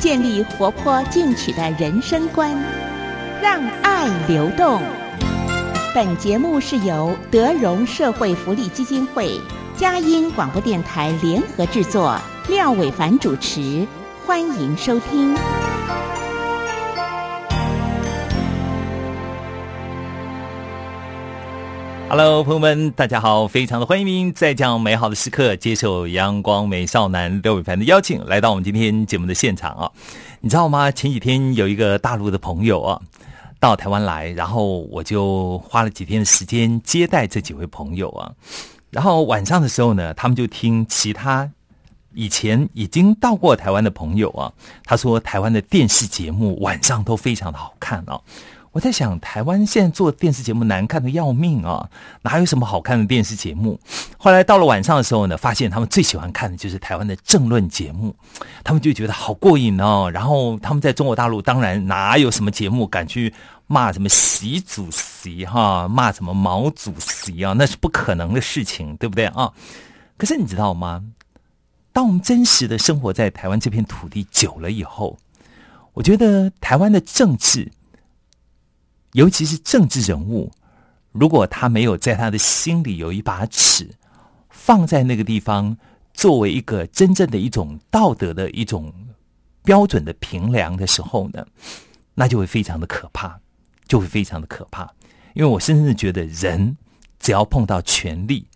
建立活泼进取的人生观，让爱流动。本节目是由德荣社会福利基金会、佳音广播电台联合制作，廖伟凡主持，欢迎收听。Hello，朋友们，大家好！非常的欢迎您在这样美好的时刻接受阳光美少男刘伟凡的邀请，来到我们今天节目的现场啊！你知道吗？前几天有一个大陆的朋友啊，到台湾来，然后我就花了几天的时间接待这几位朋友啊。然后晚上的时候呢，他们就听其他以前已经到过台湾的朋友啊，他说台湾的电视节目晚上都非常的好看啊。我在想，台湾现在做电视节目难看的要命啊，哪有什么好看的电视节目？后来到了晚上的时候呢，发现他们最喜欢看的就是台湾的政论节目，他们就觉得好过瘾哦。然后他们在中国大陆，当然哪有什么节目敢去骂什么习主席哈，骂什么毛主席啊，那是不可能的事情，对不对啊？可是你知道吗？当我们真实的生活在台湾这片土地久了以后，我觉得台湾的政治。尤其是政治人物，如果他没有在他的心里有一把尺，放在那个地方，作为一个真正的一种道德的一种标准的评量的时候呢，那就会非常的可怕，就会非常的可怕。因为我深深的觉得，人只要碰到权力、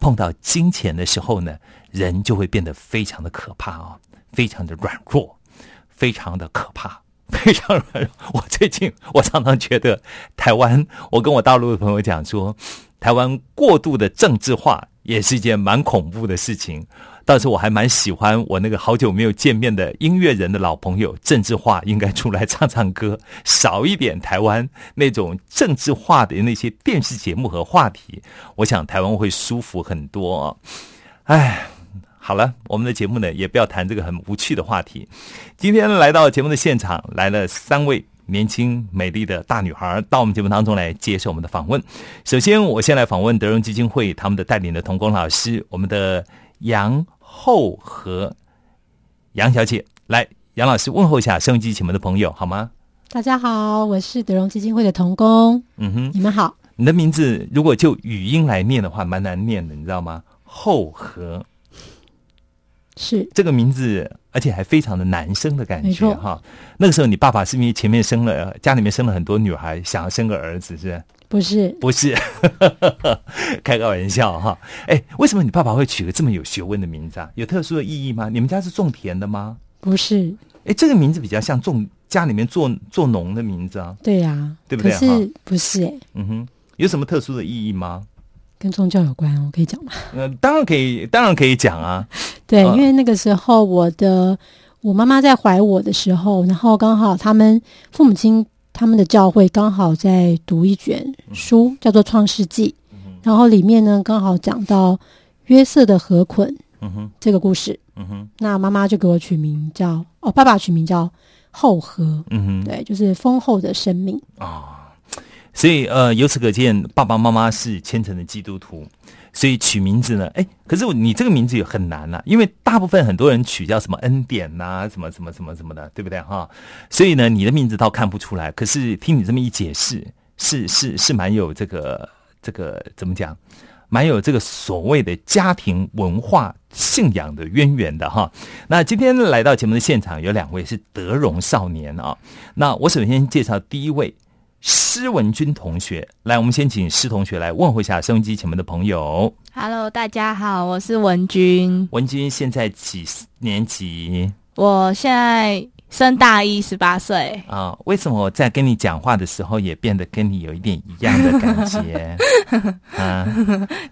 碰到金钱的时候呢，人就会变得非常的可怕啊，非常的软弱，非常的可怕。非常软弱。我最近我常常觉得台湾，我跟我大陆的朋友讲说，台湾过度的政治化也是一件蛮恐怖的事情。但是我还蛮喜欢我那个好久没有见面的音乐人的老朋友，政治化应该出来唱唱歌，少一点台湾那种政治化的那些电视节目和话题，我想台湾会舒服很多啊。哎。好了，我们的节目呢，也不要谈这个很无趣的话题。今天来到节目的现场，来了三位年轻美丽的大女孩到我们节目当中来接受我们的访问。首先，我先来访问德荣基金会他们的带领的童工老师，我们的杨厚和杨小姐，来，杨老师问候一下收音机前面的朋友好吗？大家好，我是德荣基金会的童工。嗯哼，你们好。你的名字如果就语音来念的话，蛮难念的，你知道吗？厚和。是这个名字，而且还非常的男生的感觉哈。那个时候，你爸爸是因为前面生了家里面生了很多女孩，想要生个儿子是？不是，不是，开个玩笑哈。哎，为什么你爸爸会取个这么有学问的名字啊？有特殊的意义吗？你们家是种田的吗？不是。哎，这个名字比较像种家里面做做农的名字啊。对呀，对不对？是不是？哎，嗯哼，有什么特殊的意义吗？跟宗教有关我，可以讲吗？呃，当然可以，当然可以讲啊。对，因为那个时候我的我妈妈在怀我的时候，然后刚好他们父母亲他们的教会刚好在读一卷书，叫做《创世纪》，然后里面呢刚好讲到约瑟的河捆，嗯哼，这个故事，嗯哼，那妈妈就给我取名叫哦，爸爸取名叫厚禾，嗯哼，对，就是丰厚的生命。啊。所以，呃，由此可见，爸爸妈妈是虔诚的基督徒，所以取名字呢，哎，可是你这个名字也很难呐，因为大部分很多人取叫什么恩典呐，什么什么什么什么的，对不对哈？所以呢，你的名字倒看不出来，可是听你这么一解释，是是是蛮有这个这个怎么讲，蛮有这个所谓的家庭文化信仰的渊源的哈。那今天来到节目的现场有两位是德荣少年啊，那我首先介绍第一位。施文君同学，来，我们先请施同学来问候一下收音机前面的朋友。Hello，大家好，我是文君。文君现在几年级？我现在升大一，十八岁。啊，为什么我在跟你讲话的时候也变得跟你有一点一样的感觉？啊，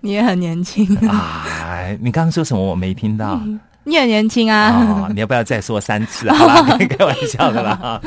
你也很年轻啊！你刚刚说什么？我没听到。你很年轻啊，啊，你要不要再说三次？好啦，开玩笑的啦哈。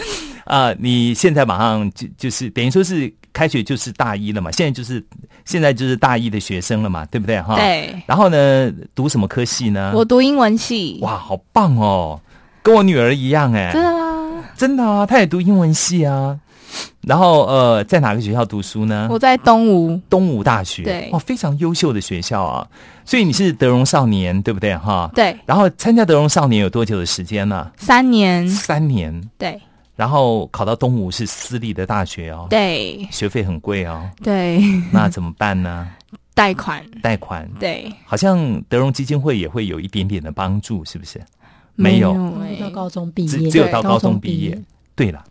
啊，你现在马上就就是等于说是开学就是大一了嘛，现在就是现在就是大一的学生了嘛，对不对哈？。对，然后呢，读什么科系呢？我读英文系，哇，好棒哦，跟我女儿一样哎，真的吗？真的啊，她也读英文系啊。然后呃，在哪个学校读书呢？我在东吴，东吴大学，对。哇，非常优秀的学校啊。所以你是德荣少年，对不对？哈？对，然后参加德荣少年有多久的时间呢？三年，三年。对。然后考到东吴是私立的大学哦，对。学费很贵哦，对，那怎么办呢？贷款，贷款，对，好像德荣基金会也会有一点点的帮助，是不是？没有，欸到高中毕业，只只有到高中毕业。对了，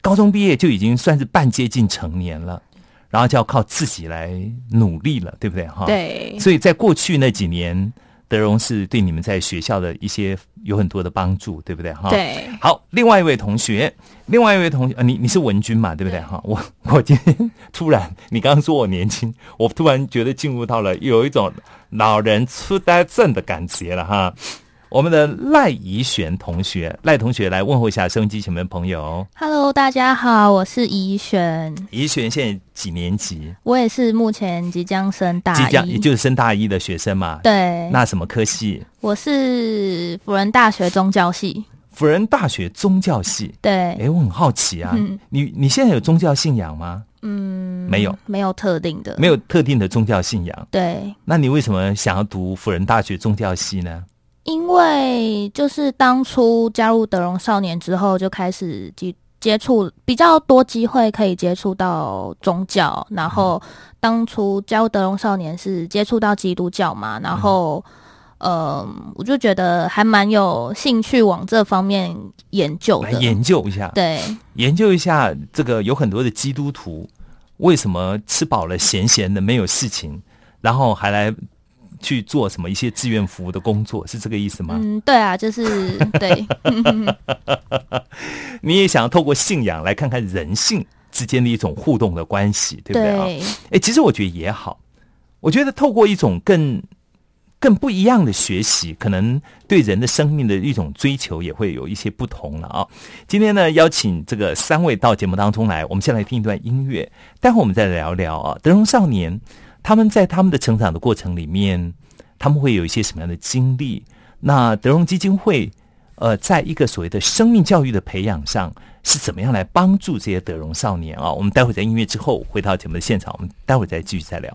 高中毕业就已经算是半接近成年了，然后就要靠自己来努力了，对不对？哈，。对，所以在过去那几年，德荣是对你们在学校的一些有很多的帮助，对不对？哈，。对，好，另外一位同学，另外一位同学，呃、你你是文君嘛，对不对？哈，我我今天突然，你刚刚说我年轻，我突然觉得进入到了有一种老人痴呆症的感觉了哈。我们的赖怡璇同学，赖同学来问候一下收音机前面的朋友。Hello，大家好，我是怡璇，怡璇现在几年级？我也是目前即将升大一，即将也就是升大一的学生嘛。。对，那什么科系？我是辅仁大学宗教系，辅仁大学宗教系。对，哎，我很好奇啊，嗯你你现在有宗教信仰吗？嗯，没有，没有特定的，没有特定的宗教信仰。对，那你为什么想要读辅仁大学宗教系呢？因为就是当初加入德荣少年之后，就开始接接触比较多机会可以接触到宗教，然后当初加入德荣少年是接触到基督教嘛，然后。呃，我就觉得还蛮有兴趣往这方面研究的。来研究一下，对研究一下这个有很多的基督徒为什么吃饱了闲闲的没有事情，然后还来去做什么一些志愿服务的工作，是这个意思吗？嗯，对啊，就是 对，你也想要透过信仰来看看人性之间的一种互动的关系，对不对啊？哎，其实我觉得也好，我觉得透过一种更更不一样的学习，可能对人的生命的一种追求也会有一些不同了啊。今天呢，邀请这个三位到节目当中来，我们先来听一段音乐，待会我们再聊聊啊，德荣少年他们在他们的成长的过程里面，他们会有一些什么样的经历？那德荣基金会。呃，在一个所谓的生命教育的培养上，是怎么样来帮助这些德荣少年啊？我们待会在音乐之后回到节目的现场，我们待会再继续再聊。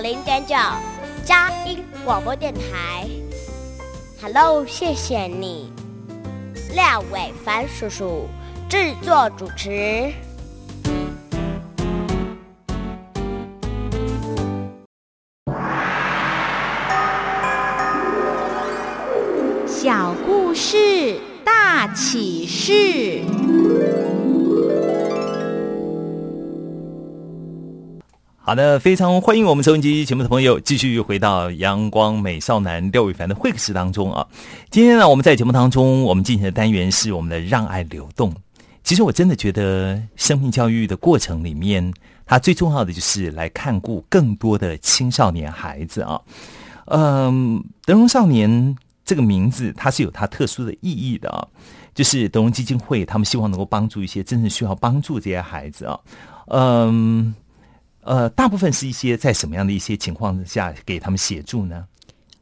零点九佳音广播电台。Hello，谢谢你，廖伟凡叔叔制作主持。好的，非常欢迎我们收音机节目的朋友继续回到阳光美少男廖伟凡的会客室当中啊。今天呢，我们在节目当中，我们进行的单元是我们的让爱流动。其实我真的觉得，生命教育的过程里面，它最重要的就是来看顾更多的青少年孩子啊。嗯，德荣少年这个名字，它是有它特殊的意义的啊。就是德荣基金会，他们希望能够帮助一些真正需要帮助这些孩子啊。嗯。呃，大部分是一些在什么样的一些情况之下给他们协助呢？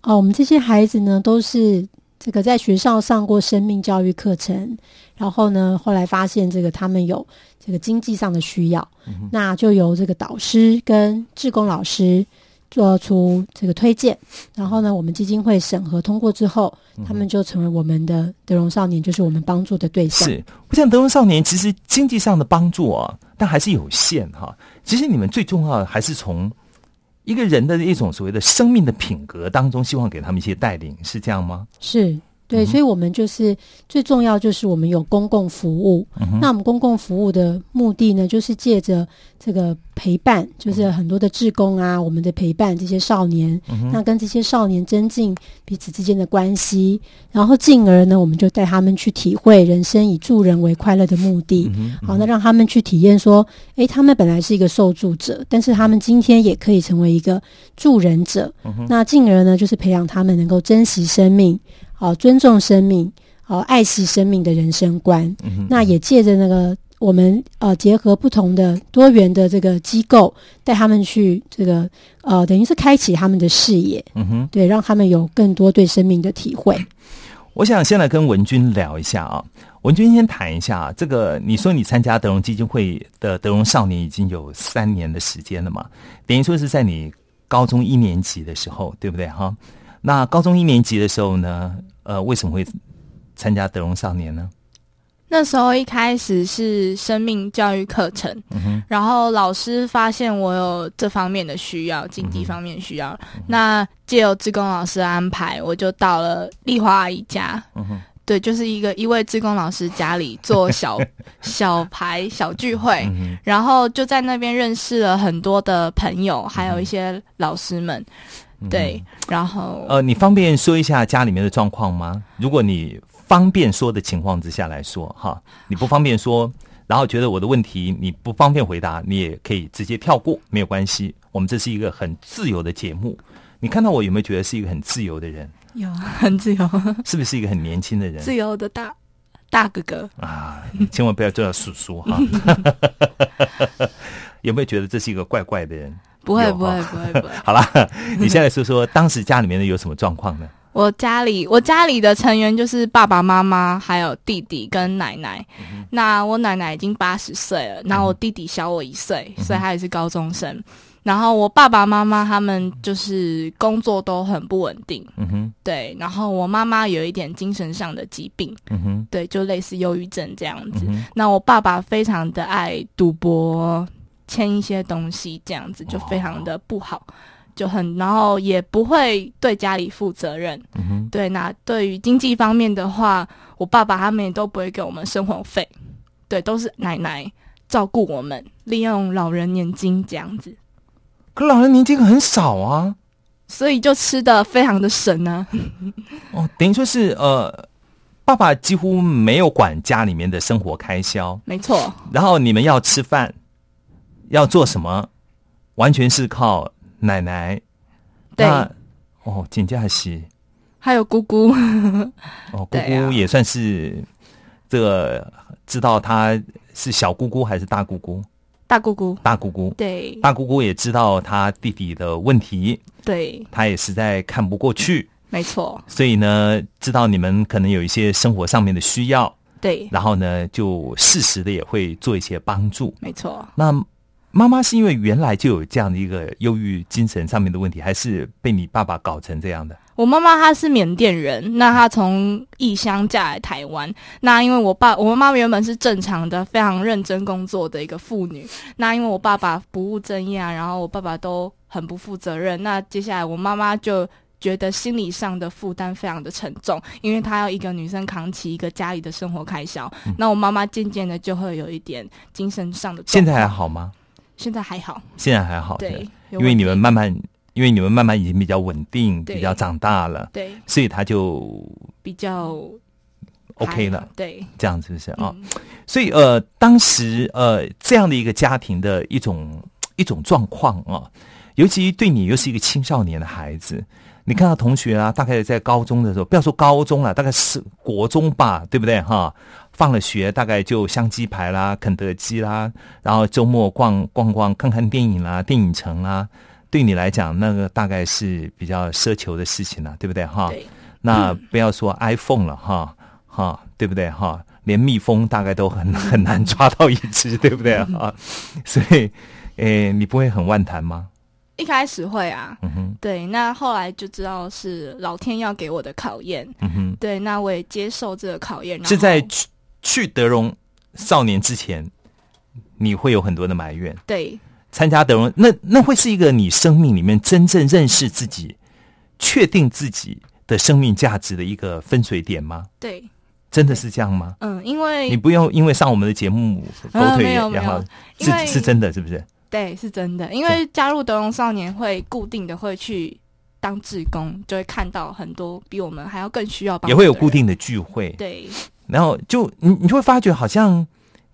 哦，我们这些孩子呢，都是这个在学校上过生命教育课程，然后呢，后来发现这个他们有这个经济上的需要，那就由这个导师跟志工老师做出这个推荐，然后呢，我们基金会审核通过之后，他们就成为我们的德荣少年，就是我们帮助的对象。是，我想德荣少年其实经济上的帮助啊，但还是有限哈。其实你们最重要的还是从一个人的一种所谓的生命的品格当中，希望给他们一些带领，是这样吗？是。对，所以，我们就是最重要，就是我们有公共服务。那我们公共服务的目的呢，就是借着这个陪伴，就是很多的志工啊，我们的陪伴这些少年，那跟这些少年增进彼此之间的关系，然后进而呢，我们就带他们去体会人生以助人为快乐的目的。好，那让他们去体验说，诶，他们本来是一个受助者，但是他们今天也可以成为一个助人者。那进而呢，就是培养他们能够珍惜生命。好，尊重生命，好，爱惜生命的人生观。那也借着那个我们呃，结合不同的多元的这个机构，带他们去这个呃，等于是开启他们的视野。嗯哼，对，让他们有更多对生命的体会。我想先来跟文君聊一下啊，文君先谈一下这个。你说你参加德荣基金会的德荣少年已经有三年的时间了嘛？等于说是在你高中一年级的时候，对不对？哈。那高中一年级的时候呢？呃，为什么会参加德荣少年呢？那时候一开始是生命教育课程，然后老师发现我有这方面的需要，经济方面需要，那借由志工老师安排，我就到了丽华阿姨家。对，就是一个一位志工老师家里做小 小牌小聚会，然后就在那边认识了很多的朋友，还有一些老师们。对，然后呃，你方便说一下家里面的状况吗？如果你方便说的情况之下来说，哈，你不方便说，然后觉得我的问题你不方便回答，你也可以直接跳过，没有关系。我们这是一个很自由的节目。你看到我有没有觉得是一个很自由的人？有，很自由。是不是一个很年轻的人？自由的大大哥哥啊！千万不要叫叔叔哈。有没有觉得这是一个怪怪的人？不会不会不会不会，好了，你现在说说当时家里面的有什么状况呢？我家里我家里的成员就是爸爸妈妈，还有弟弟跟奶奶。那我奶奶已经八十岁了，然后我弟弟小我一岁，所以他也是高中生。然后我爸爸妈妈他们就是工作都很不稳定，嗯哼，对。然后我妈妈有一点精神上的疾病，嗯哼，对，就类似忧郁症这样子。那我爸爸非常的爱赌博。签一些东西，这样子就非常的不好，就很，然后也不会对家里负责任。对，那对于经济方面的话，我爸爸他们也都不会给我们生活费，对，都是奶奶照顾我们，利用老人年金这样子。可老人年金很少啊，所以就吃的非常的省啊。哦，等于说是呃，爸爸几乎没有管家里面的生活开销，没错。然后你们要吃饭。要做什么，完全是靠奶奶。对，哦，简家喜，还有姑姑。哦，姑姑也算是这个知道他是小姑姑还是大姑姑？大姑姑，大姑姑。对，大姑姑也知道他弟弟的问题。对，他也实在看不过去。没错。所以呢，知道你们可能有一些生活上面的需要。对。然后呢，就适时的也会做一些帮助。没错。那。妈妈是因为原来就有这样的一个忧郁精神上面的问题，还是被你爸爸搞成这样的？我妈妈她是缅甸人，那她从异乡嫁来台湾。那因为我爸，我妈妈原本是正常的、非常认真工作的一个妇女。那因为我爸爸不务正业啊，然后我爸爸都很不负责任。那接下来我妈妈就觉得心理上的负担非常的沉重，因为她要一个女生扛起一个家里的生活开销。那我妈妈渐渐的就会有一点精神上的。现在还好吗？现在还好，现在还好，对，因为你们慢慢，因为你们慢慢已经比较稳定，比较长大了，对。所以他就比较 OK 了对，这样是不是？啊？嗯所以呃，当时呃这样的一个家庭的一种一种状况啊，尤其对你又是一个青少年的孩子，你看到同学啊，大概在高中的时候，不要说高中了，大概是国中吧，对不对？哈？放了学大概就香鸡排啦、肯德基啦，然后周末逛逛逛、看看电影啦、电影城啦，对你来讲那个大概是比较奢求的事情了，对不对哈？对，那不要说 iPhone 了哈，哈，对不对哈？连蜜蜂大概都很 很难抓到一只，对不对哈？所以，诶，你不会很万谈吗？一开始会啊，嗯哼，对，那后来就知道是老天要给我的考验，嗯哼，对，那我也接受这个考验。是在去去德荣少年之前，你会有很多的埋怨。对参加德荣，那那会是一个你生命里面真正认识自己、确定自己的生命价值的一个分水点吗？对，真的是这样吗？嗯，因为你不用因为上我们的节目狗呃腿然后是是真的，是不是？对是真的，因为加入德荣少年会固定的会去当志工，就会看到很多比我们还要更需要帮也会有固定的聚会，对然后就你你就会发觉，好像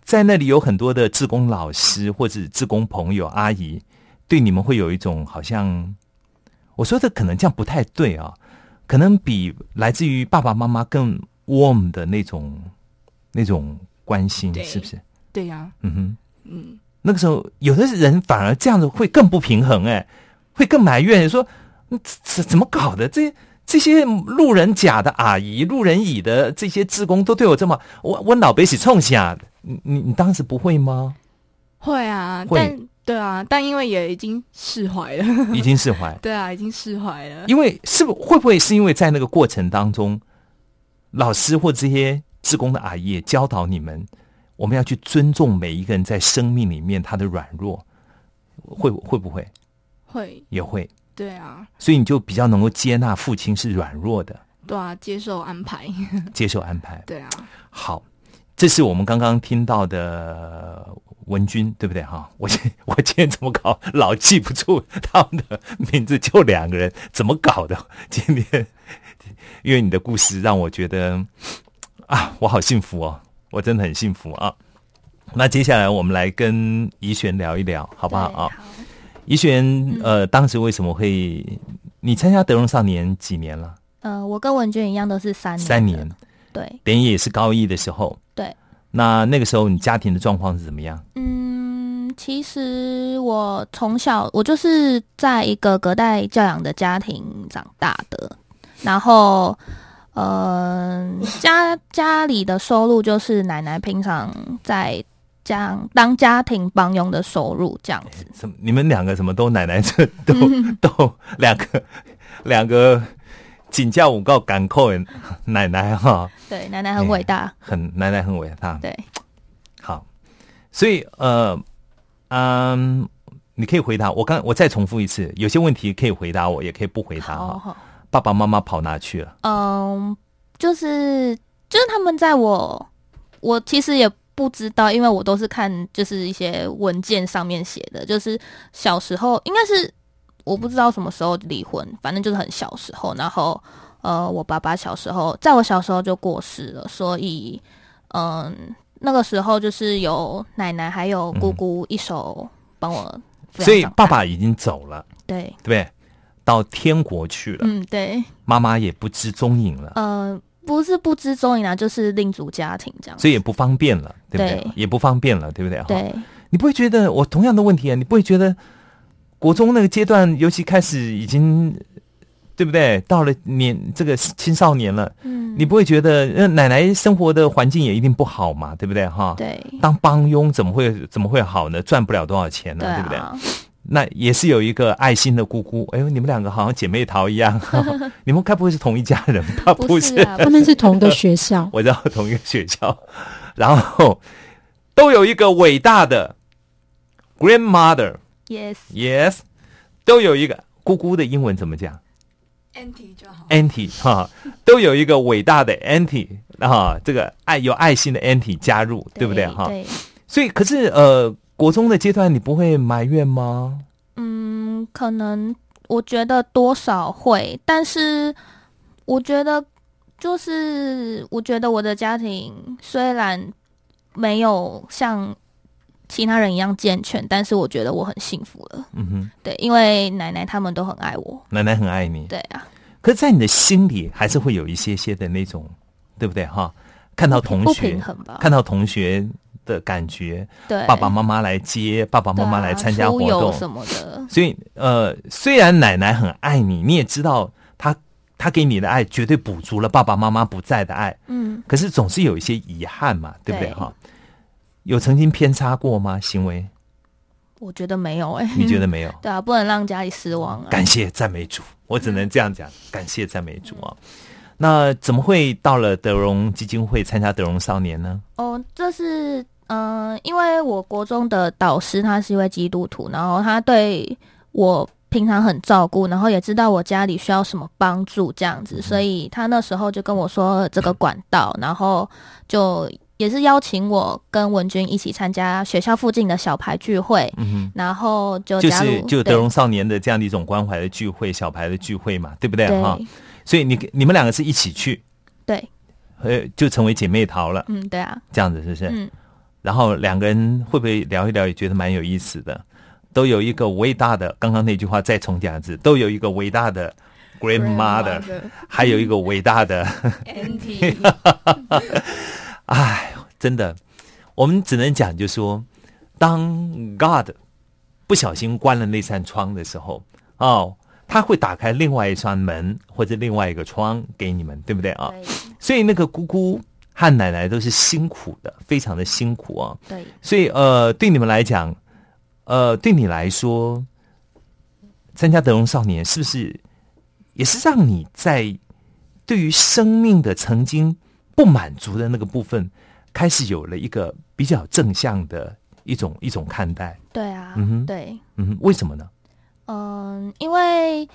在那里有很多的志工老师或者志工朋友阿姨，对你们会有一种好像，我说的可能这样不太对啊，可能比来自于爸爸妈妈更 warm 的那种那种关心，是不是？对呀、嗯哼，嗯，那个时候有的人反而这样子会更不平衡、哎，会更埋怨说，嗯怎怎么搞的？这这些路人甲的阿姨、路人乙的这些职工都对我这么，我我老北起冲下，你你你当时不会吗？会啊，会但对啊，但因为也已经释怀了，已经释怀，对啊，已经释怀了。因为是不会不会是因为在那个过程当中，老师或这些职工的阿姨也教导你们，我们要去尊重每一个人在生命里面他的软弱，会会不会会，也会？对啊，所以你就比较能够接纳父亲是软弱的，对啊，接受安排，接受安排。对啊，好，这是我们刚刚听到的文君，对不对哈？我今我今天怎么搞，老记不住 他们的名字，就两个人，怎么搞的？今天因为你的故事让我觉得啊，我好幸福哦，我真的很幸福啊。那接下来我们来跟怡璇聊一聊，好不好对啊？怡璇，呃，当时为什么会你参加德荣少年几年了？呃，我跟文娟一样都是三年，三年，，对等于也是高一的时候。对。那那个时候你家庭的状况是怎么样？嗯，其实我从小我就是在一个隔代教养的家庭长大的，然后，嗯、家家里的收入就是奶奶平常在家当家庭帮佣的收入这样子。什么？你们两个什么都奶奶这都、嗯 都两个两个请假五告赶扣人奶奶哈，对，奶奶很伟大。很奶奶很伟大。对，好，所以呃嗯，你可以回答我刚我再重复一次，有些问题可以回答我，也可以不回答哈。爸爸妈妈跑哪去了？嗯，就是就是他们在我我其实也不知道，因为我都是看就是一些文件上面写的，就是小时候应该是我不知道什么时候离婚，反正就是很小时候，然后呃，我爸爸小时候在我小时候就过世了，所以嗯、那个时候就是有奶奶还有姑姑一手帮我所以爸爸已经走了，对，对？到天国去了，嗯对，妈妈也不知踪影了。呃，不是不知踪影啊，就是另组家庭这样。所以也不方便了，对不对？对也不方便了，对不对？哈对，你不会觉得我同样的问题啊？你不会觉得国中那个阶段，尤其开始已经对不对？到了年这个青少年了，嗯，你不会觉得，那，奶奶生活的环境也一定不好嘛，对不对？哈，对当帮佣怎么会怎么会好呢？赚不了多少钱呢，对对不对？啊，那也是有一个爱心的姑姑。哎呦，你们两个好像姐妹淘一样，你们该不会是同一家人吧？不是啊，他们是同个学校，我知道同一个学校，然后都有一个伟大的 grandmother。，yes，Yes，都有一个姑姑的英文怎么讲 anti 就好。？Auntie 哈，都有一个伟大的 Auntie 哈，这个爱有爱心的 Auntie 加入，对不对哈？对，所以，可是呃，国中的阶段你不会埋怨吗？嗯，可能我觉得多少会，但是我觉得就是我觉得我的家庭虽然没有像其他人一样健全，但是我觉得我很幸福了。嗯哼，对，因为奶奶他们都很爱我。奶奶很爱你，对啊，可是，在你的心里还是会有一些些的那种，对不对哈？看到同不学平衡吧？看到同学的感觉，对，爸爸妈妈来接，爸爸妈妈来参加活动，什么的。所以呃，虽然奶奶很爱你，你也知道她她给你的爱绝对补足了爸爸妈妈不在的爱，嗯，可是总是有一些遗憾嘛，对不对对哈？有曾经偏差过吗？行为我觉得没有哎、你觉得没有？对啊，不能让家里失望啊。感谢赞美主，我只能这样讲，感谢赞美主啊。那怎么会到了德荣基金会参加德荣少年呢？哦，这是嗯、呃因为我国中的导师他是一位基督徒，然后他对我平常很照顾，然后也知道我家里需要什么帮助这样子，所以他那时候就跟我说这个管道，然后就也是邀请我跟文君一起参加学校附近的小牌聚会，嗯然后就哼，就是就德荣少年的这样的一种关怀的聚会，小牌的聚会嘛，对不对哈？所以你你们两个是一起去，对，呃，就成为姐妹淘了，嗯，对啊，这样子是不是？嗯，然后两个人会不会聊一聊，也觉得蛮有意思的？都有一个伟大的，刚刚那句话再重讲一次，都有一个伟大的 grandmother，还有一个伟大的，anti 哎，真的，我们只能讲，就说，当 God 不小心关了那扇窗的时候，哦，他会打开另外一扇门或者另外一个窗给你们，对不对啊？对所以那个姑姑和奶奶都是辛苦的，非常的辛苦啊。对，所以呃，对你们来讲，呃，对你来说，参加德荣少年是不是也是让你在对于生命的曾经不满足的那个部分，开始有了一个比较正向的一种一种看待？对啊，嗯哼对。嗯哼，为什么呢？嗯，因为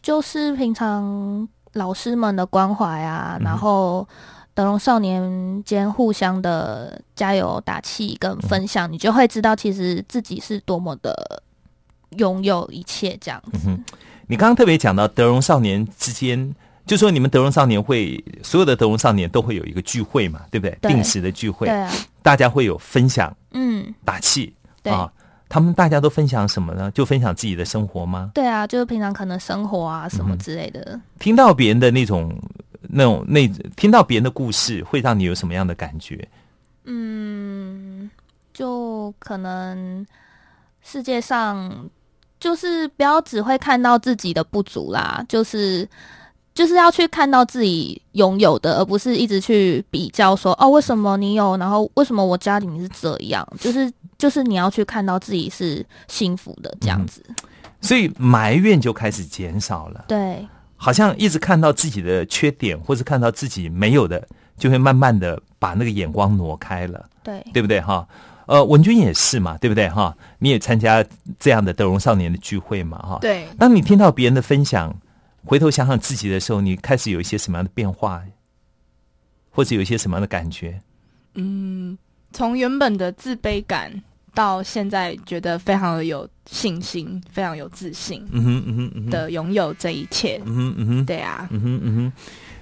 就是平常老师们的关怀啊，嗯然后德荣少年间互相的加油打气跟分享，你就会知道其实自己是多么的拥有一切这样子。嗯你刚刚特别讲到德荣少年之间，就说你们德荣少年会所有的德荣少年都会有一个聚会嘛，对不对？对定时的聚会对，啊，大家会有分享嗯，打气对啊。他们大家都分享什么呢？就分享自己的生活吗？对啊，就是平常可能生活啊什么之类的。听到别人的那种、那种、那听到别人的故事，会让你有什么样的感觉？嗯，就可能世界上就是不要只会看到自己的不足啦，就是就是要去看到自己拥有的，而不是一直去比较说哦，为什么你有，然后为什么我家里面是这样，就是就是你要去看到自己是幸福的这样子。所以埋怨就开始减少了，对好像一直看到自己的缺点，或是看到自己没有的，就会慢慢的把那个眼光挪开了。对对不对哈？呃，文君也是嘛，对不对哈？你也参加这样的德荣少年的聚会嘛哈？。对，当你听到别人的分享，回头想想自己的时候，你开始有一些什么样的变化，或者有一些什么样的感觉？嗯，从原本的自卑感到现在觉得非常的有信心，非常有自信嗯哼嗯哼嗯哼，的拥有这一切。嗯哼嗯哼，对啊，嗯哼嗯哼。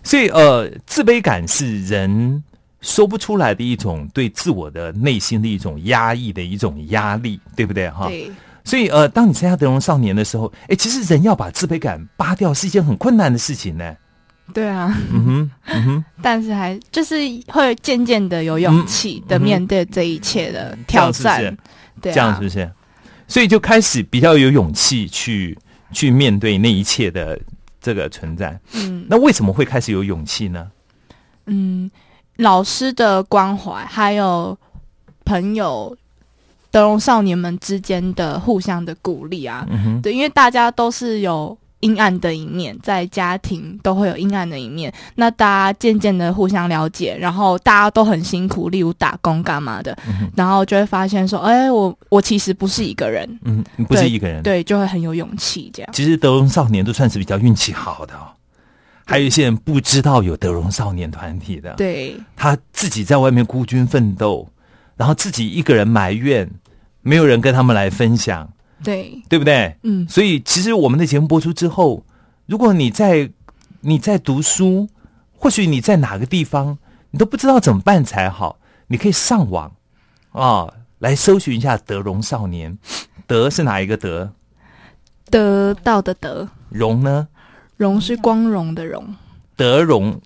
所以呃，自卑感是人说不出来的一种对自我的内心的一种压抑的一种压力，对不对哈？对，所以呃，当你参加德荣少年的时候，哎，其实人要把自卑感扒掉是一件很困难的事情呢。对啊，嗯哼，嗯哼，但是还就是会渐渐的有勇气的面对这一切的挑战。这样是不是对啊，这样是不是？所以就开始比较有勇气去去面对那一切的这个存在。嗯那为什么会开始有勇气呢？嗯，老师的关怀，还有朋友德容少年们之间的互相的鼓励啊，嗯，对，因为大家都是有阴暗的一面，在家庭都会有阴暗的一面。那大家渐渐的互相了解，然后大家都很辛苦，例如打工干嘛的，嗯然后就会发现说，哎，我我其实不是一个人，嗯，不是一个人。对，就会很有勇气这样。其实德荣少年都算是比较运气好的哦。还有一些人不知道有德荣少年团体的，对，他自己在外面孤军奋斗，然后自己一个人埋怨，没有人跟他们来分享，对，对不对？嗯，所以其实我们的节目播出之后，如果你在你在读书，或许你在哪个地方，你都不知道怎么办才好，你可以上网啊、来搜寻一下德容少年。德是哪一个德？得到的德”，“荣呢？荣是光荣的荣，德容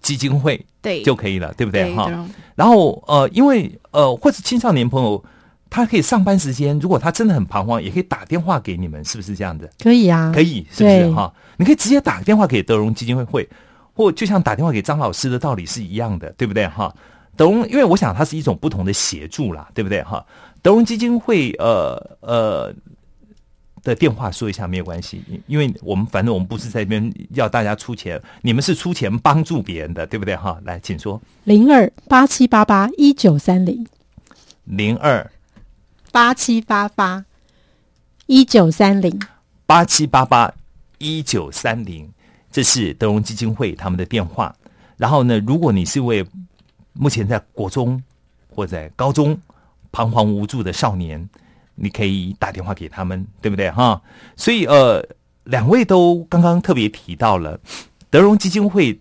基金会对，就可以了，对不对？哈。然后呃，因为呃，或是青少年朋友，他可以上班时间，如果他真的很彷徨，也可以打电话给你们，是不是这样的？可以啊，可以，是不是哈？你可以直接打电话给德荣基金会会，或就像打电话给张老师的道理是一样的，对不对哈？德荣，因为我想它是一种不同的协助啦，对不对哈？德荣基金会呃呃的电话说一下没有关系，因因为我们反正我们不是在这边要大家出钱，你们是出钱帮助别人的，对不对哈？来，请说零二八七八八一九三零零二八七八八一九三零。八七八八一九三零，这是德荣基金会他们的电话。然后呢，如果你是位目前在国中或在高中彷徨无助的少年，你可以打电话给他们，对不对哈？所以呃，两位都刚刚特别提到了德荣基金会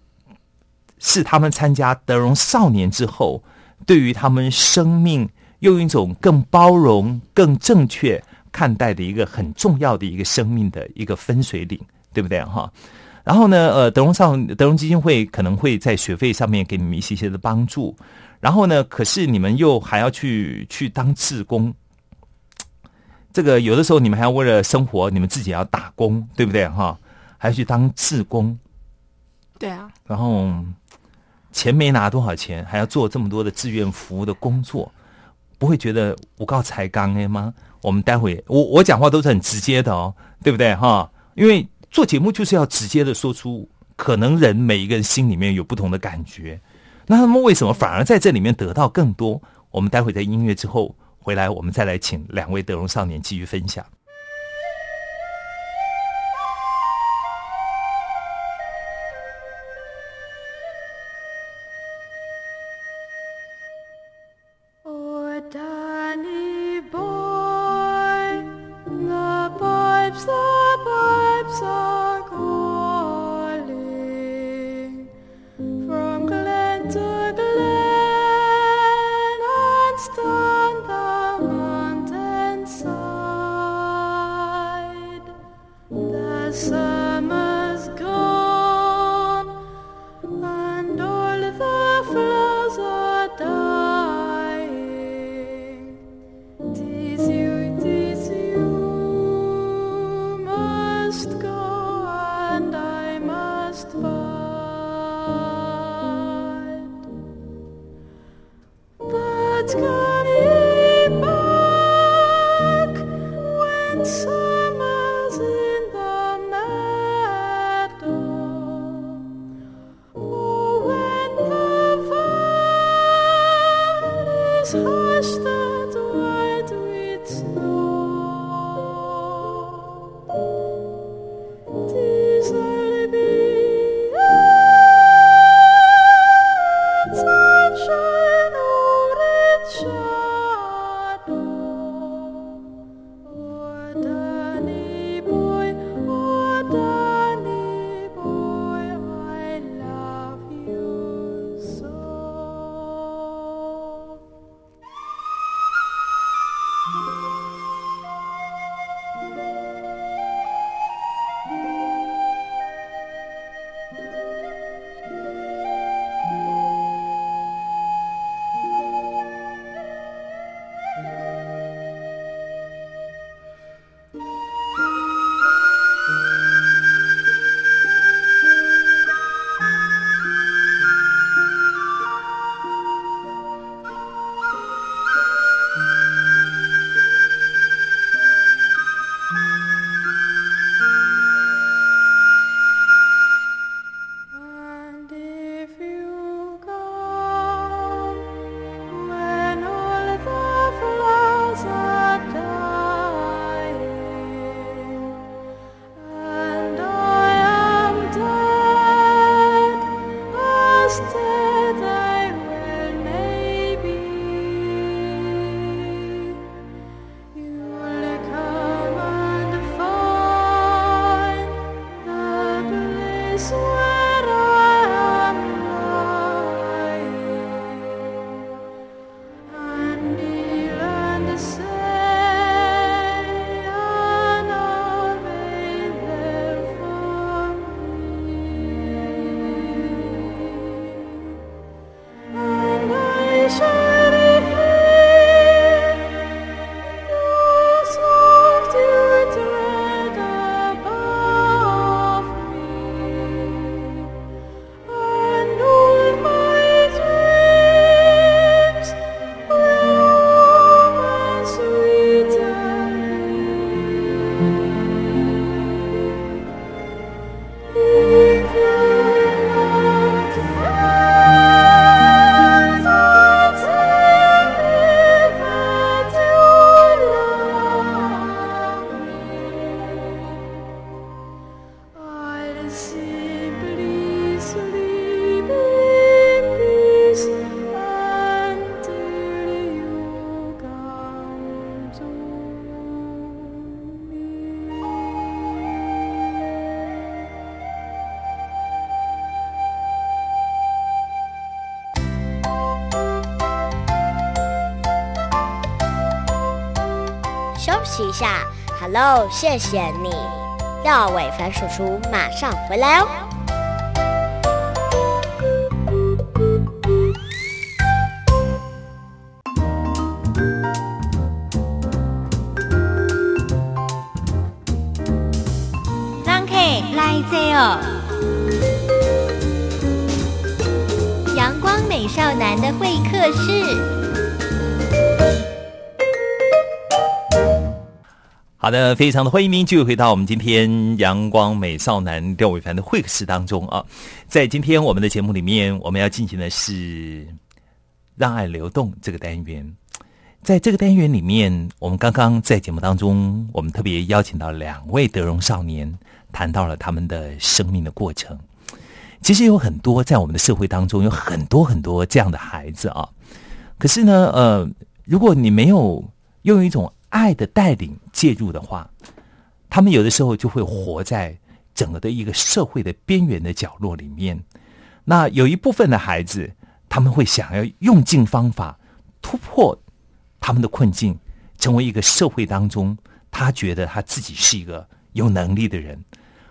是他们参加德荣少年之后，对于他们生命用一种更包容、更正确看待的一个很重要的一个生命的一个分水岭，对不对哈？然后呢，呃，德荣上德荣基金会可能会在学费上面给你们一些些的帮助，然后呢，可是你们又还要去去当志工，这个有的时候你们还要为了生活，你们自己要打工，对不对哈？还要去当志工，对啊，然后钱没拿多少钱，还要做这么多的志愿服务的工作，不会觉得我告才刚诶吗？我们待会我我讲话都是很直接的哦，对不对哈？因为做节目就是要直接的说出，可能人每一个人心里面有不同的感觉，那他们为什么反而在这里面得到更多？我们待会在音乐之后回来，我们再来请两位德容少年继续分享。sun. 息一下。Hello，谢谢你，廖伟凡叔叔马上回来哦。让 K 来这哦。阳光美少男的会客室。的，非常的欢迎您继续回到我们今天阳光美少男廖伟凡的会客室当中啊。在今天我们的节目里面，我们要进行的是“让爱流动”这个单元。在这个单元里面，我们刚刚在节目当中，我们特别邀请到两位德容少年，谈到了他们的生命的过程。其实有很多在我们的社会当中，有很多很多这样的孩子啊。可是呢，呃，如果你没有用一种爱的带领介入的话，他们有的时候就会活在整个的一个社会的边缘的角落里面。那有一部分的孩子，他们会想要用尽方法突破他们的困境，成为一个社会当中他觉得他自己是一个有能力的人。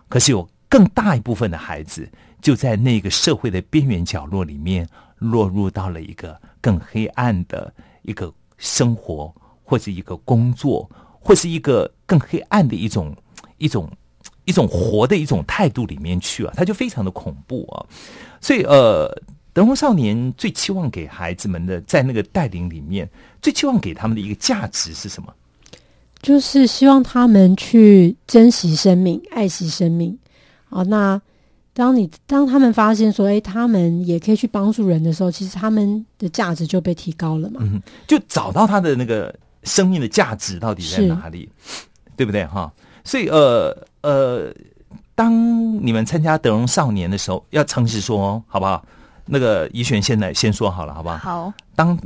可是有更大一部分的孩子，就在那个社会的边缘角落里面，落入到了一个更黑暗的一个生活。或者一个工作，或是一个更黑暗的一种一种一种活的一种态度里面去啊，他就非常的恐怖啊。所以呃，德宏少年最期望给孩子们的，在那个带领里面，最期望给他们的一个价值是什么？就是希望他们去珍惜生命、爱惜生命。好，那当你当他们发现说，哎，他们也可以去帮助人的时候，其实他们的价值就被提高了嘛。嗯，就找到他的那个。生命的价值到底在哪里？对不对哈？所以呃呃，当你们参加德荣少年的时候，要诚实说，好不好？那个怡璇现在先说好了，好不好？好。当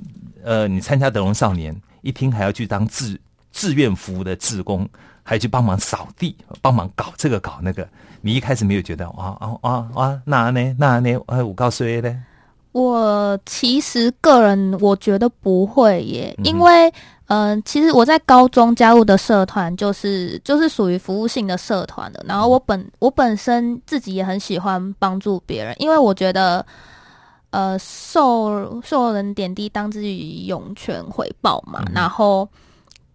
呃你参加德荣少年，一听还要去当志志愿服务的志工，还去帮忙扫地，帮忙搞这个搞那个，你一开始没有觉得哇啊啊啊那呢那呢？哎，我告诉你呢，我其实个人我觉得不会耶，因为。嗯，其实我在高中加入的社团就是就是属于服务性的社团的。然后我本我本身自己也很喜欢帮助别人，因为我觉得，呃，受受人点滴，当自己涌泉回报嘛。然后，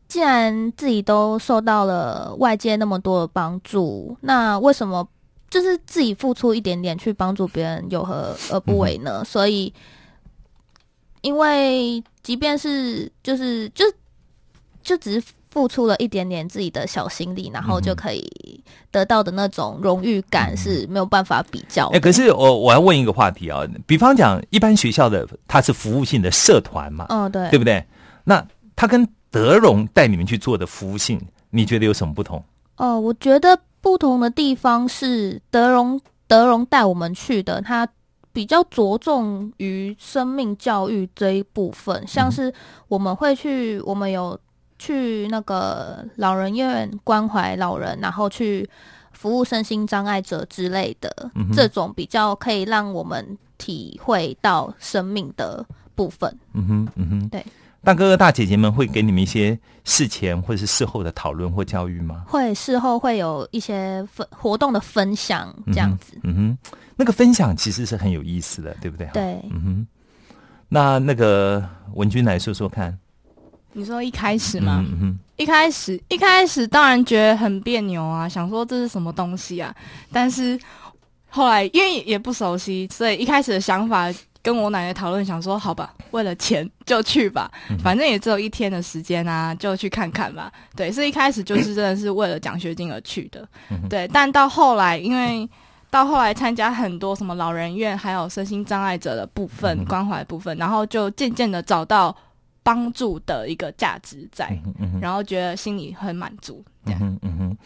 既然自己都受到了外界那么多的帮助，那为什么就是自己付出一点点去帮助别人，有何而不为呢？所以。因为即便是就是就就只是付出了一点点自己的小心力，然后就可以得到的那种荣誉感是没有办法比较。哎，可是我我要问一个话题啊，比方讲，一般学校的它是服务性的社团嘛，嗯，对，对不对？那它跟德荣带你们去做的服务性，你觉得有什么不同？哦，我觉得不同的地方是德荣德荣带我们去的，他。比较着重于生命教育这一部分，像是我们会去，我们有去那个老人院关怀老人，然后去服务身心障碍者之类的，这种比较可以让我们体会到生命的部分。嗯哼，嗯哼，对。大哥哥大姐姐们会给你们一些事前或者是事后的讨论或教育吗？会，事后会有一些分活动的分享这样子。嗯哼，那个分享其实是很有意思的，对不对？对。嗯哼，那那个文君来说说看。你说一开始吗？嗯哼，一开始一开始当然觉得很别扭啊，想说这是什么东西啊？但是后来因为也不熟悉，所以一开始的想法。跟我奶奶讨论，想说好吧，为了钱就去吧，反正也只有一天的时间啊，就去看看吧。对，所以一开始就是真的是为了奖学金而去的。对，但到后来，因为到后来参加很多什么老人院，还有身心障碍者的部分关怀部分，然后就渐渐的找到帮助的一个价值在，然后觉得心里很满足。这样，嗯哼，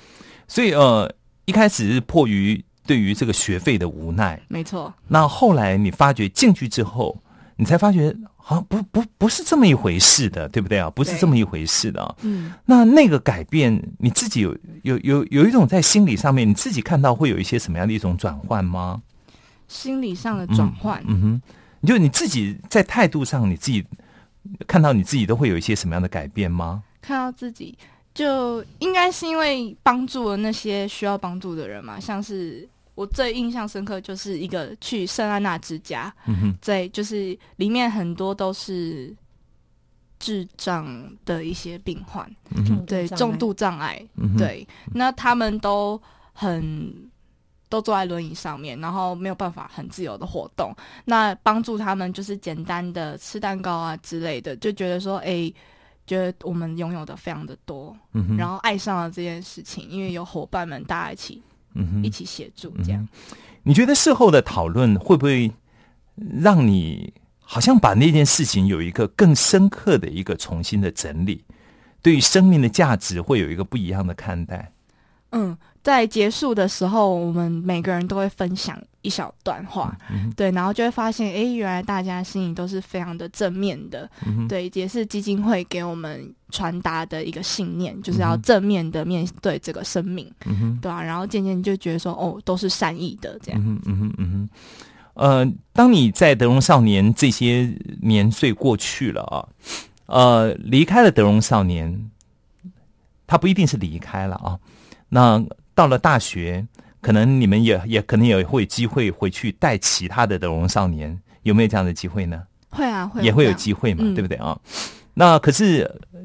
所以呃，一开始是迫于。对于这个学费的无奈，没错。那后来你发觉进去之后，你才发觉好像不不不是这么一回事的，对不对啊？不是这么一回事的。嗯。那那个改变，你自己有有有有一种在心理上面，你自己看到会有一些什么样的一种转换吗？心理上的转换，嗯哼，你就你自己在态度上，你自己看到你自己都会有一些什么样的改变吗？看到自己。就应该是因为帮助了那些需要帮助的人嘛，像是我最印象深刻就是一个去圣安娜之家，嗯哼，在就是里面很多都是智障的一些病患，嗯，对重度障碍，嗯，对，那他们都很都坐在轮椅上面，然后没有办法很自由的活动。那帮助他们就是简单的吃蛋糕啊之类的，就觉得说，哎、觉得我们拥有的非常的多，然后爱上了这件事情，因为有伙伴们大家一起一起协助这样。你觉得事后的讨论会不会让你好像把那件事情有一个更深刻的一个重新的整理？对于生命的价值会有一个不一样的看待。嗯，在结束的时候，我们每个人都会分享一小段话，嗯对，然后就会发现，哎，原来大家心里都是非常的正面的，嗯对，也是基金会给我们传达的一个信念，就是要正面的面对这个生命，嗯哼，对啊，然后渐渐就觉得说，哦，都是善意的这样。嗯哼，嗯哼。呃，当你在德荣少年这些年岁过去了啊，呃，离开了德荣少年，他不一定是离开了啊。那到了大学，可能你们也也可能也会有机会回去带其他的德龙少年，有没有这样的机会呢？会啊，会也会有机会嘛，嗯对不对啊？那可是呃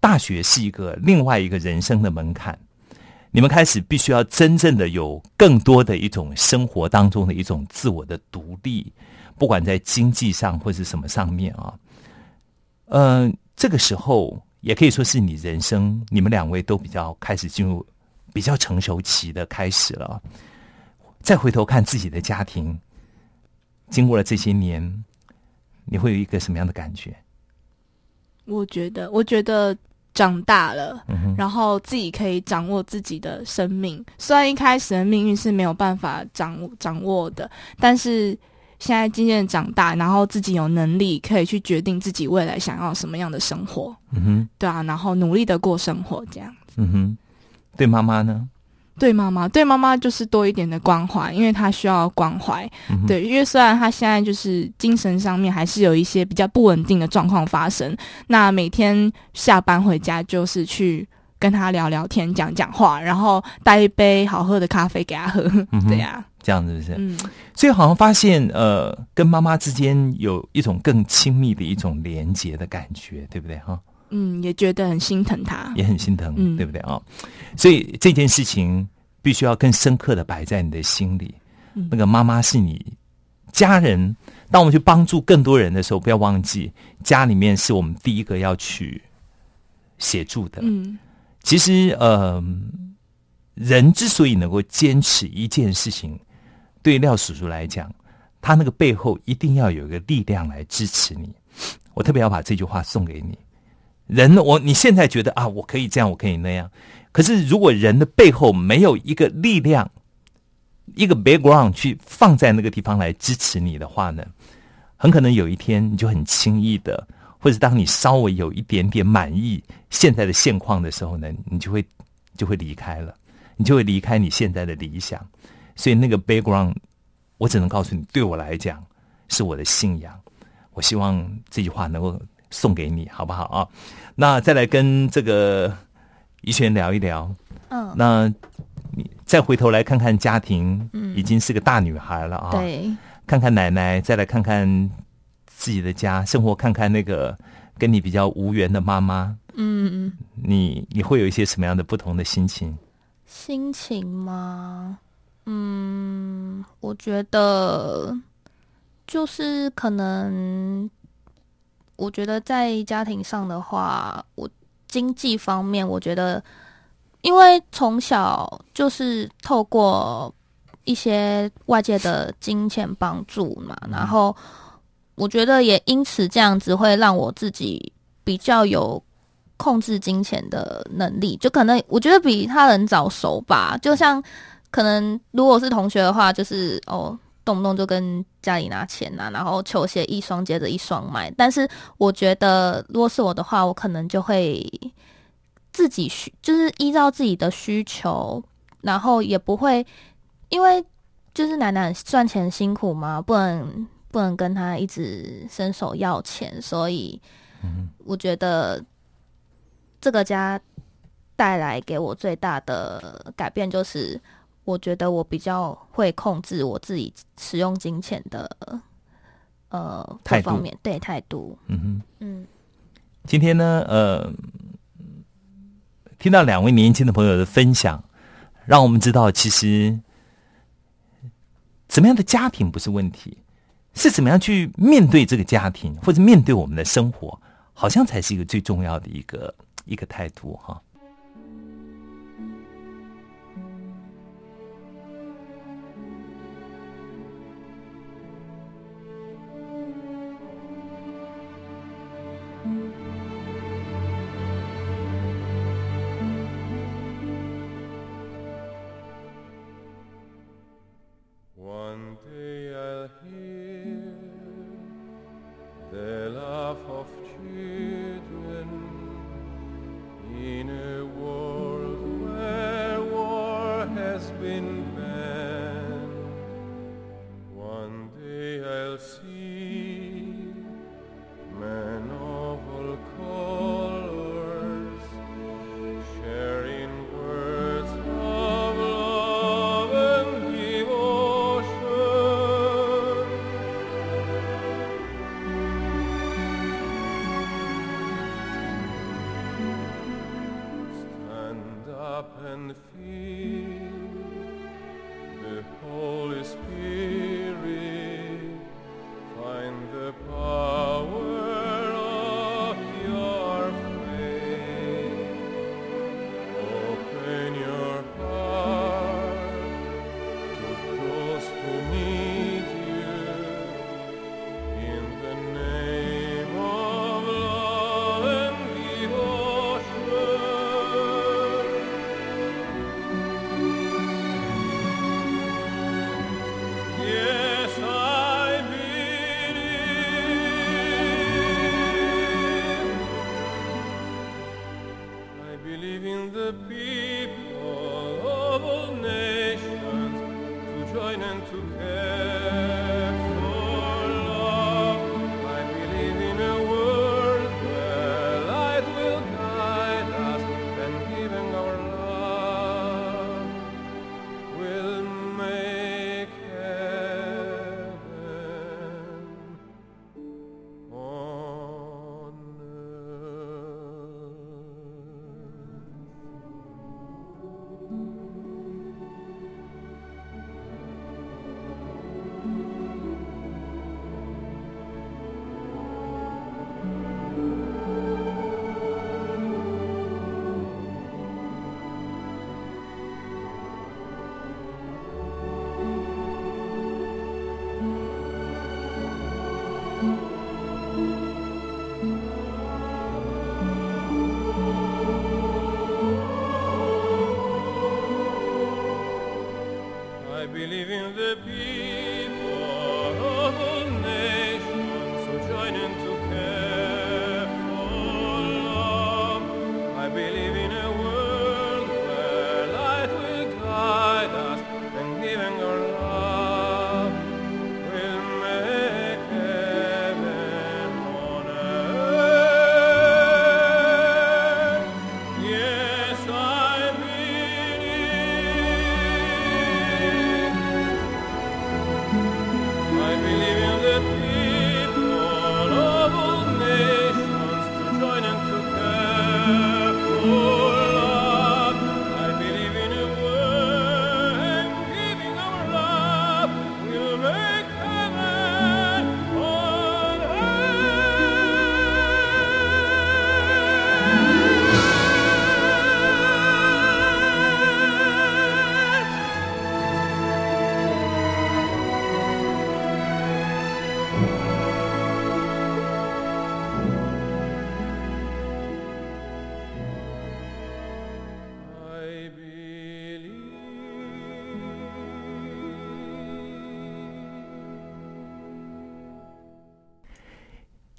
大学是一个另外一个人生的门槛，你们开始必须要真正的有更多的一种生活当中的一种自我的独立，不管在经济上或是什么上面啊。呃，这个时候也可以说是你人生，你们两位都比较开始进入比较成熟期的开始了啊。再回头看自己的家庭，经过了这些年，你会有一个什么样的感觉？我觉得，我觉得长大了，嗯，然后自己可以掌握自己的生命。虽然一开始的命运是没有办法掌握掌握的，但是现在渐渐长大，然后自己有能力可以去决定自己未来想要什么样的生活，嗯哼，对啊，然后努力的过生活，这样子。嗯哼，对妈妈呢？对妈妈，对妈妈就是多一点的关怀，因为她需要关怀。嗯，对，因为虽然她现在就是精神上面还是有一些比较不稳定的状况发生，那每天下班回家就是去跟她聊聊天、讲讲话，然后带一杯好喝的咖啡给她喝，嗯 对呀、这样子是不是？嗯，所以好像发现，呃，跟妈妈之间有一种更亲密的一种连结的感觉，对不对哈？嗯，也觉得很心疼他。也很心疼，嗯对不对啊？所以这件事情必须要更深刻的摆在你的心里。嗯那个妈妈是你家人，当我们去帮助更多人的时候，不要忘记家里面是我们第一个要去协助的。嗯其实，呃，人之所以能够坚持一件事情，对廖叔叔来讲，他那个背后一定要有一个力量来支持你。我特别要把这句话送给你。人，我你现在觉得啊，我可以这样，我可以那样，可是如果人的背后没有一个力量，一个 background 去放在那个地方来支持你的话呢，很可能有一天你就很轻易的，或者当你稍微有一点点满意现在的现况的时候呢，你就会就会离开了，你就会离开你现在的理想。所以那个 background，我只能告诉你，对我来讲是我的信仰。我希望这句话能够送给你，好不好啊？那再来跟这个怡璇聊一聊。嗯，那你再回头来看看家庭，嗯已经是个大女孩了啊。，对，看看奶奶，再来看看自己的家生活，看看那个跟你比较无缘的妈妈，嗯嗯，你你会有一些什么样的不同的心情？心情吗？嗯，我觉得就是可能，我觉得在家庭上的话，我经济方面，我觉得，因为从小就是透过一些外界的金钱帮助嘛，然后我觉得也因此这样子会让我自己比较有控制金钱的能力，就可能我觉得比他人早熟吧。就像可能如果是同学的话，就是哦，动不动就跟家里拿钱呐、然后球鞋一双接着一双买。但是我觉得如果是我的话，我可能就会自己需，就是依照自己的需求，然后也不会因为就是奶奶赚钱辛苦嘛，不能不能跟他一直伸手要钱，所以我觉得这个家带来给我最大的改变就是，我觉得我比较会控制我自己使用金钱的呃各方面，对态度，嗯哼。嗯。今天呢，呃，听到两位年轻的朋友的分享，让我们知道，其实怎么样的家庭不是问题，是怎么样去面对这个家庭，或者面对我们的生活，好像才是一个最重要的一个一个态度哈。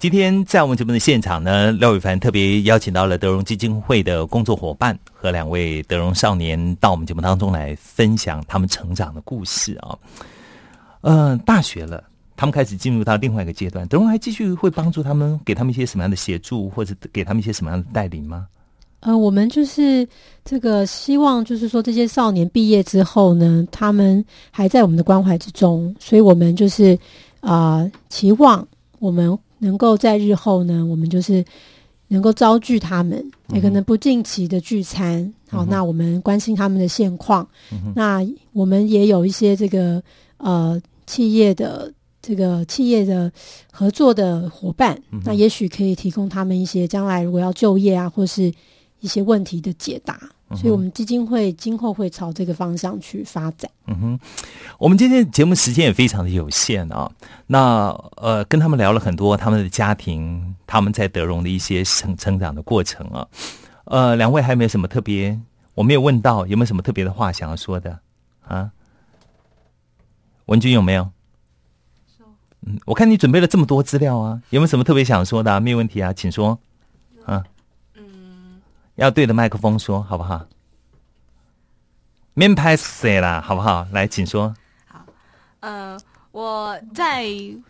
今天在我们节目的现场呢，廖宇凡特别邀请到了德荣基金会的工作伙伴和两位德荣少年到我们节目当中来分享他们成长的故事啊。嗯、大学了，他们开始进入到另外一个阶段，德荣还继续会帮助他们，给他们一些什么样的协助，或者给他们一些什么样的带领吗？呃，我们就是这个希望，就是说这些少年毕业之后呢，他们还在我们的关怀之中，所以我们就是啊、期望我们能够在日后呢，我们就是能够招聚他们，也可能不定期的聚餐。好，那我们关心他们的现况。那我们也有一些这个呃企业的这个企业的合作的伙伴，那也许可以提供他们一些将来如果要就业啊，或是一些问题的解答。所以，我们基金会今后会朝这个方向去发展。嗯哼，我们今天节目时间也非常的有限啊。那呃，跟他们聊了很多他们的家庭，他们在德荣的一些成成长的过程啊。呃，两位还有没有什么特别？我没有问到，有没有什么特别的话想要说的啊？文君有没有？嗯，我看你准备了这么多资料啊，有没有什么特别想说的、啊？没有问题啊，请说。要对着麦克风说，好不好？面拍谁啦，好不好？来，请说。好呃，我在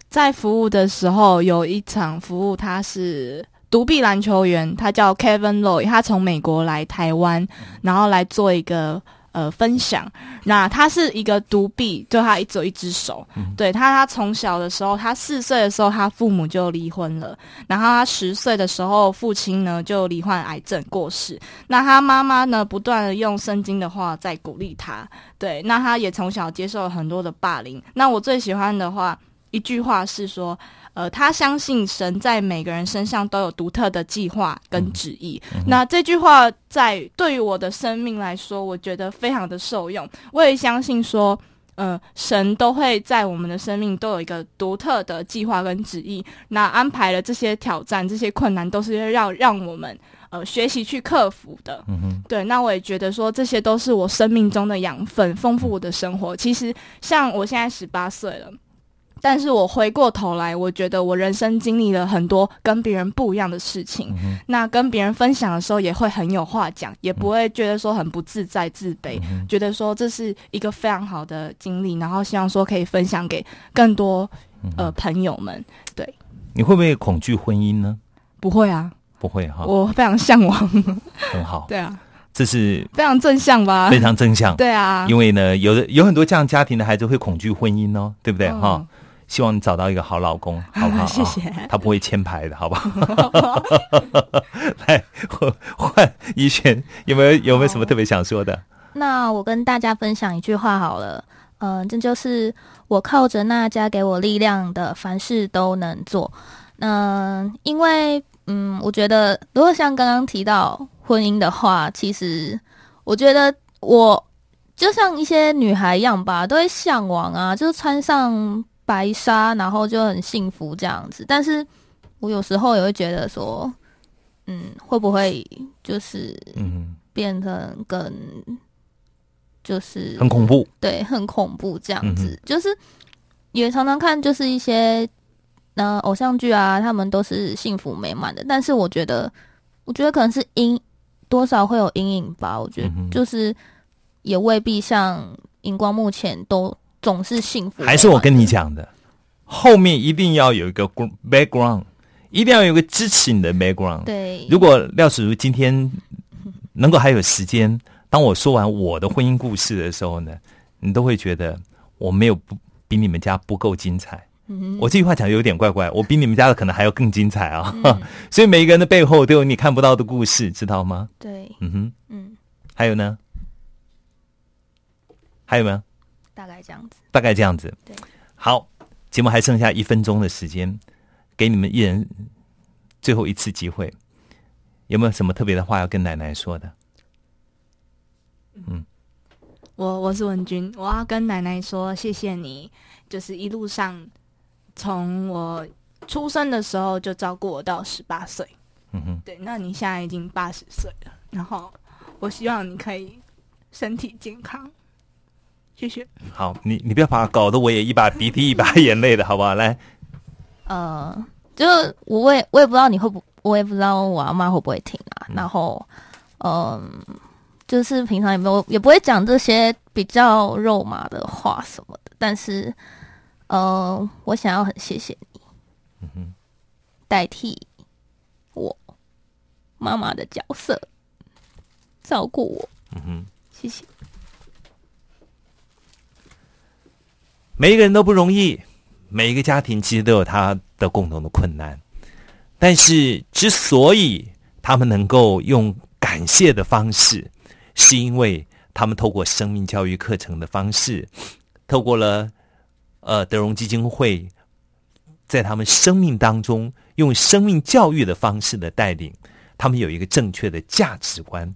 在服务的时候有一场服务，他是独臂篮球员，他叫 Kevin Loy，他从美国来台湾，然后来做一个呃分享。那他是一个独臂，就他只有一只手。对他，他从小的时候，他四岁的时候，他父母就离婚了。然后他十岁的时候，父亲呢就罹患癌症过世。那他妈妈呢，不断的用圣经的话在鼓励他。对，那他也从小接受了很多的霸凌。那我最喜欢的话，一句话是说，呃，他相信神在每个人身上都有独特的计划跟旨意。那这句话在对于我的生命来说，我觉得非常的受用。我也相信说。呃，神都会在我们的生命都有一个独特的计划跟旨意，那安排了这些挑战、这些困难，都是要让我们呃学习去克服的。嗯哼，对，那我也觉得说这些都是我生命中的养分，丰富我的生活。其实像我现在十八岁了。但是我回过头来，我觉得我人生经历了很多跟别人不一样的事情。那跟别人分享的时候，也会很有话讲，也不会觉得说很不自在、自卑，觉得说这是一个非常好的经历，然后希望说可以分享给更多呃朋友们。对，你会不会恐惧婚姻呢？不会啊，不会哈，我非常向往。很好，对啊，这是非常正向吧？非常正向。对啊，因为呢，有的有很多这样家庭的孩子会恐惧婚姻哦，对不对嗯哈？希望你找到一个好老公，好不好？谢谢啊他不会牵牌的，好不好？来换换怡璇，有没有有没有什么特别想说的？那我跟大家分享一句话好了，嗯、这就是我靠着那家给我力量的，凡事都能做。嗯、因为嗯，我觉得如果像刚刚提到婚姻的话，其实我觉得我就像一些女孩一样吧，都会向往啊，就是穿上白纱，然后就很幸福这样子。但是我有时候也会觉得说，嗯，会不会就是嗯，变成更就是很恐怖。对，很恐怖这样子，嗯就是也常常看就是一些呃偶像剧啊，他们都是幸福美满的，但是我觉得，我觉得可能是阴多少会有阴影吧，我觉得就是也未必像荧光幕前都总是幸福，还是我跟你，讲的，后面一定要有一个 gr- background，一定要有一个支持你的 background。对，如果廖子如今天能够还有时间，当我说完我的婚姻故事的时候呢，你都会觉得我没有不比你们家不够精彩。嗯我这句话讲的有点怪怪，我比你们家的可能还要更精彩啊！嗯 所以每一个人的背后都有你看不到的故事，知道吗？对，嗯哼，嗯，还有呢？还有没有？大概这样子，大概这样子。对，好，节目还剩下一分钟的时间，给你们一人最后一次机会，有没有什么特别的话要跟奶奶说的？嗯我我是文君，我要跟奶奶说谢谢你，就是一路上从我出生的时候就照顾我到十八岁。嗯哼，对，那你现在已经八十岁了，然后我希望你可以身体健康，谢谢。好，你你不要把搞得我也一把鼻涕一把 眼泪的，好不好？来，呃，就是我也我也不知道你会不，我也不知道我阿妈会不会听啊。然后，嗯、就是平常也没有也不会讲这些比较肉麻的话什么的。但是，呃，我想要很谢谢你，嗯哼，代替我妈妈的角色，照顾我，嗯哼。谢谢。每一个人都不容易，每一个家庭其实都有他的共同的困难，但是之所以他们能够用感谢的方式，是因为他们透过生命教育课程的方式，透过了呃德荣基金会，在他们生命当中用生命教育的方式的带领，他们有一个正确的价值观。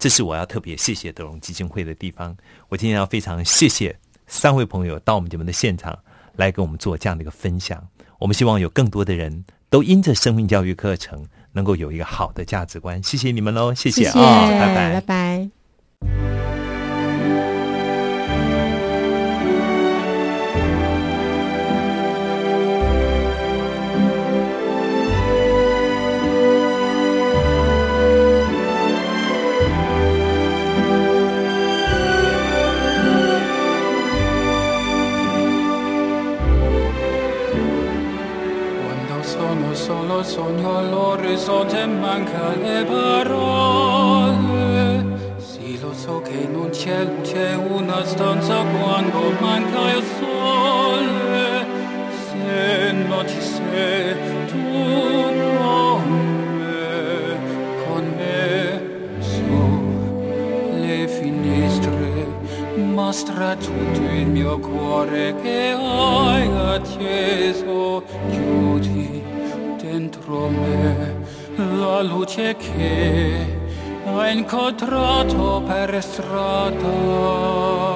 这是我要特别谢谢德荣基金会的地方。我今天要非常谢谢三位朋友到我们节目的现场来给我们做这样的一个分享。我们希望有更多的人都因着生命教育课程能够有一个好的价值观。谢谢你们喽，谢谢谢，啊、拜拜拜拜。Solo sogno all'orizzonte manca le parole. Sì lo so che non c'è luce una stanza quando manca il sole Se non ci sei tu con me, con me su le finestre mostra tutto il mio cuore che hai acceso. Chiudi dentro me la luce che ha incontrato per strada.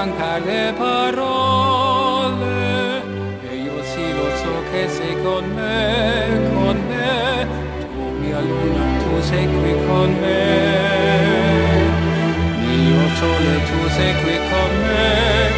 Manca le parole e io sì lo so che sei con me, con me. Tu mia luna, tu sei qui con me. Mio sole, tu sei qui con me